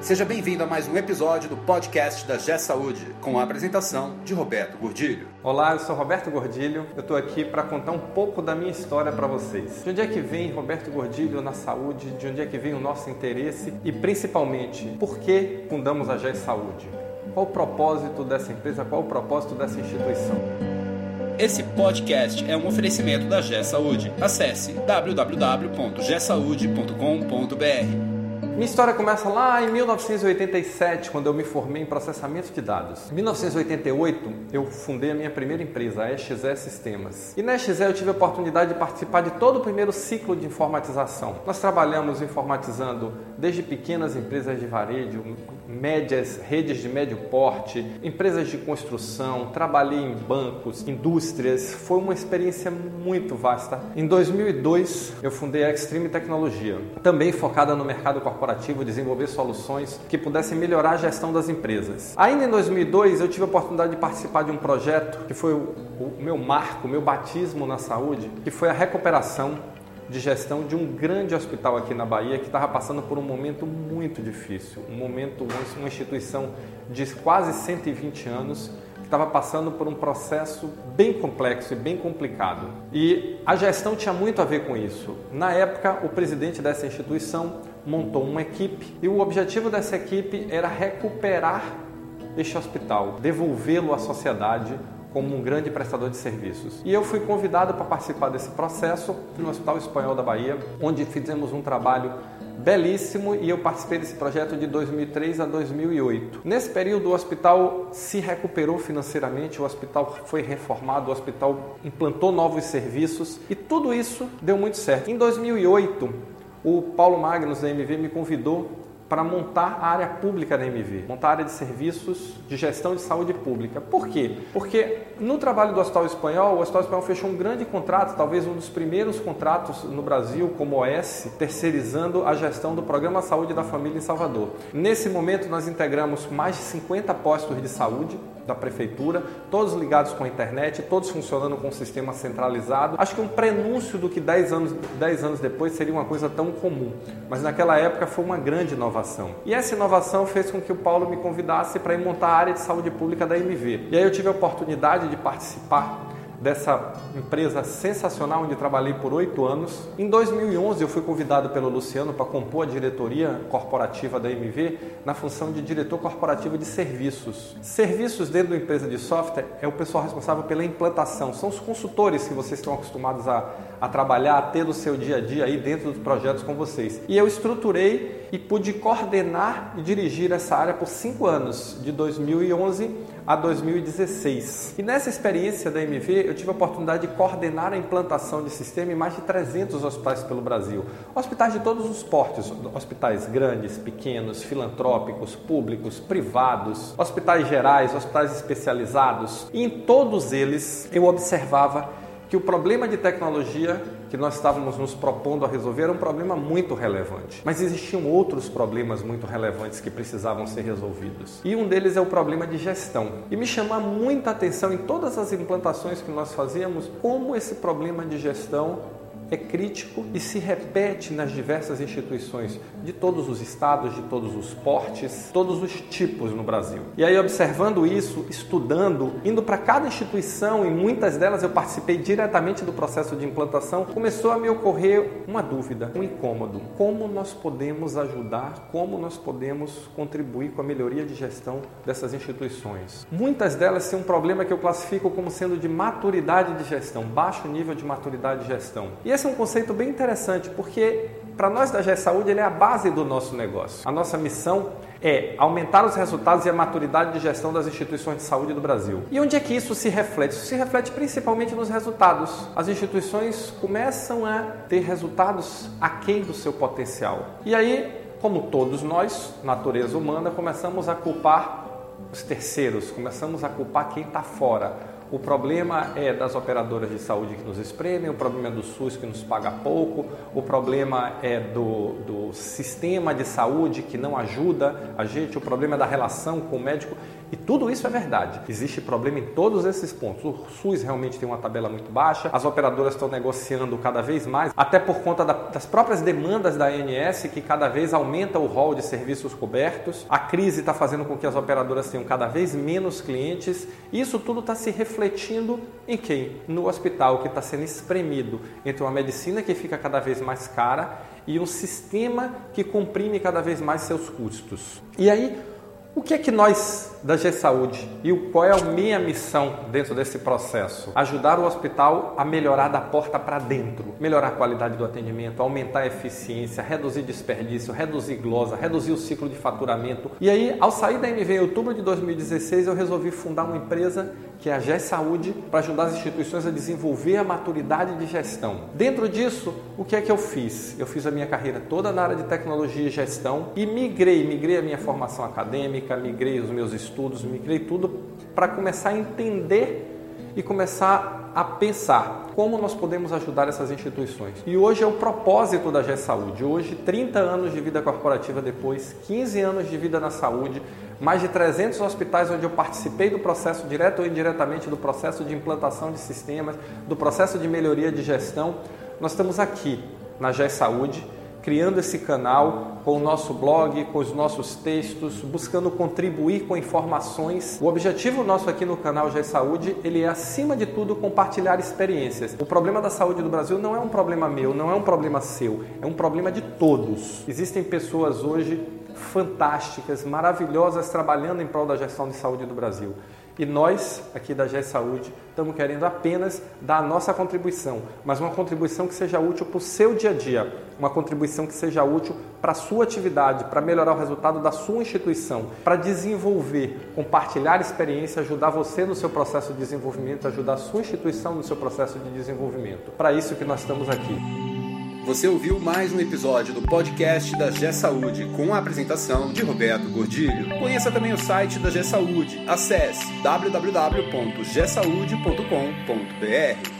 Seja bem-vindo a mais um episódio do podcast da G Saúde, com a apresentação de Roberto Gordilho. Olá, eu sou Roberto Gordilho. Eu estou aqui para contar um pouco da minha história para vocês. De onde é que vem Roberto Gordilho na saúde? De onde é que vem o nosso interesse? E principalmente, por que fundamos a G Saúde? Qual o propósito dessa empresa? Qual o propósito dessa instituição? Esse podcast é um oferecimento da G Saúde. Acesse www.gsaude.com.br. Minha história começa lá em 1987, quando eu me formei em processamento de dados. Em 1988, eu fundei a minha primeira empresa, a EXE Sistemas. E na EXE eu tive a oportunidade de participar de todo o primeiro ciclo de informatização. Nós trabalhamos informatizando desde pequenas empresas de varejo, médias, redes de médio porte, empresas de construção, trabalhei em bancos, indústrias. Foi uma experiência muito vasta. Em 2002, eu fundei a Extreme Tecnologia, também focada no mercado corporativo corporativo, desenvolver soluções que pudessem melhorar a gestão das empresas. Ainda em 2002, eu tive a oportunidade de participar de um projeto que foi o, o meu marco, o meu batismo na saúde, que foi a recuperação de gestão de um grande hospital aqui na Bahia que estava passando por um momento muito difícil, um momento, uma instituição de quase 120 anos que estava passando por um processo bem complexo e bem complicado. E a gestão tinha muito a ver com isso. Na época, o presidente dessa instituição montou uma equipe e o objetivo dessa equipe era recuperar este hospital, devolvê-lo à sociedade como um grande prestador de serviços. E eu fui convidado para participar desse processo no Hospital Espanhol da Bahia, onde fizemos um trabalho belíssimo e eu participei desse projeto de 2003 a 2008. Nesse período o hospital se recuperou financeiramente, o hospital foi reformado, o hospital implantou novos serviços e tudo isso deu muito certo. Em 2008 o Paulo Magnus da MV me convidou para montar a área pública da MV, montar a área de serviços de gestão de saúde pública. Por quê? Porque no trabalho do Hospital Espanhol, o Hospital Espanhol fechou um grande contrato, talvez um dos primeiros contratos no Brasil como OS, terceirizando a gestão do Programa Saúde da Família em Salvador. Nesse momento, nós integramos mais de 50 postos de saúde da prefeitura, todos ligados com a internet, todos funcionando com um sistema centralizado. Acho que um prenúncio do que 10 anos, 10 anos depois seria uma coisa tão comum, mas naquela época foi uma grande inovação. E essa inovação fez com que o Paulo me convidasse para ir montar a área de saúde pública da MV. E aí eu tive a oportunidade de participar dessa empresa sensacional onde trabalhei por oito anos. Em 2011 eu fui convidado pelo Luciano para compor a diretoria corporativa da MV na função de diretor corporativo de serviços. Serviços dentro da empresa de software é o pessoal responsável pela implantação, são os consultores que vocês estão acostumados a, a trabalhar, a ter no seu dia a dia aí dentro dos projetos com vocês. E eu estruturei e pude coordenar e dirigir essa área por cinco anos, de 2011 a 2016. E nessa experiência da MV, eu tive a oportunidade de coordenar a implantação de sistema em mais de 300 hospitais pelo Brasil. Hospitais de todos os portes, hospitais grandes, pequenos, filantrópicos, públicos, privados, hospitais gerais, hospitais especializados. E em todos eles eu observava que o problema de tecnologia que nós estávamos nos propondo a resolver era um problema muito relevante. Mas existiam outros problemas muito relevantes que precisavam ser resolvidos. E um deles é o problema de gestão. E me chama muita atenção em todas as implantações que nós fazíamos como esse problema de gestão é crítico e se repete nas diversas instituições de todos os estados, de todos os portes, todos os tipos no Brasil. E aí, observando isso, estudando, indo para cada instituição, e muitas delas eu participei diretamente do processo de implantação, começou a me ocorrer uma dúvida, um incômodo. Como nós podemos ajudar, como nós podemos contribuir com a melhoria de gestão dessas instituições? Muitas delas têm um problema que eu classifico como sendo de maturidade de gestão, baixo nível de maturidade de gestão. E esse é um conceito bem interessante, porque para nós da GE Saúde ele é a base do nosso negócio. A nossa missão é aumentar os resultados e a maturidade de gestão das instituições de saúde do Brasil. E onde é que isso se reflete? Isso se reflete principalmente nos resultados. As instituições começam a ter resultados aquém do seu potencial. E aí, como todos nós, natureza humana, começamos a culpar os terceiros, começamos a culpar quem está fora o problema é das operadoras de saúde que nos espremem, o problema é do SUS que nos paga pouco, o problema é do, do sistema de saúde que não ajuda a gente, o problema é da relação com o médico. E tudo isso é verdade. Existe problema em todos esses pontos. O SUS realmente tem uma tabela muito baixa, as operadoras estão negociando cada vez mais, até por conta da, das próprias demandas da ANS, que cada vez aumenta o rol de serviços cobertos. A crise está fazendo com que as operadoras tenham cada vez menos clientes. Isso tudo está se refletindo em quem? No hospital, que está sendo espremido entre uma medicina que fica cada vez mais cara e um sistema que comprime cada vez mais seus custos. E aí, o que é que nós da G Saúde e qual é a minha missão dentro desse processo? Ajudar o hospital a melhorar da porta para dentro, melhorar a qualidade do atendimento, aumentar a eficiência, reduzir desperdício, reduzir glosa, reduzir o ciclo de faturamento. E aí, ao sair da MV em outubro de 2016, eu resolvi fundar uma empresa que é a GE Saúde, para ajudar as instituições a desenvolver a maturidade de gestão. Dentro disso, o que é que eu fiz? Eu fiz a minha carreira toda na área de tecnologia e gestão e migrei, migrei a minha formação acadêmica, migrei os meus estudos, migrei tudo para começar a entender e começar a pensar como nós podemos ajudar essas instituições. E hoje é o propósito da GE Saúde. Hoje, 30 anos de vida corporativa depois, 15 anos de vida na saúde, mais de 300 hospitais onde eu participei do processo, direto ou indiretamente, do processo de implantação de sistemas, do processo de melhoria de gestão. Nós estamos aqui na GE Saúde, criando esse canal com o nosso blog, com os nossos textos, buscando contribuir com informações. O objetivo nosso aqui no canal GE Saúde, ele é acima de tudo compartilhar experiências. O problema da saúde do Brasil não é um problema meu, não é um problema seu, é um problema de todos. Existem pessoas hoje fantásticas, maravilhosas, trabalhando em prol da gestão de saúde do Brasil. E nós, aqui da GE Saúde, estamos querendo apenas dar a nossa contribuição, mas uma contribuição que seja útil para o seu dia a dia, uma contribuição que seja útil para a sua atividade, para melhorar o resultado da sua instituição, para desenvolver, compartilhar experiência, ajudar você no seu processo de desenvolvimento, ajudar a sua instituição no seu processo de desenvolvimento. Para isso que nós estamos aqui. Você ouviu mais um episódio do podcast da G Saúde com a apresentação de Roberto Gordilho. Conheça também o site da G Saúde. Acesse www.gsaude.com.br.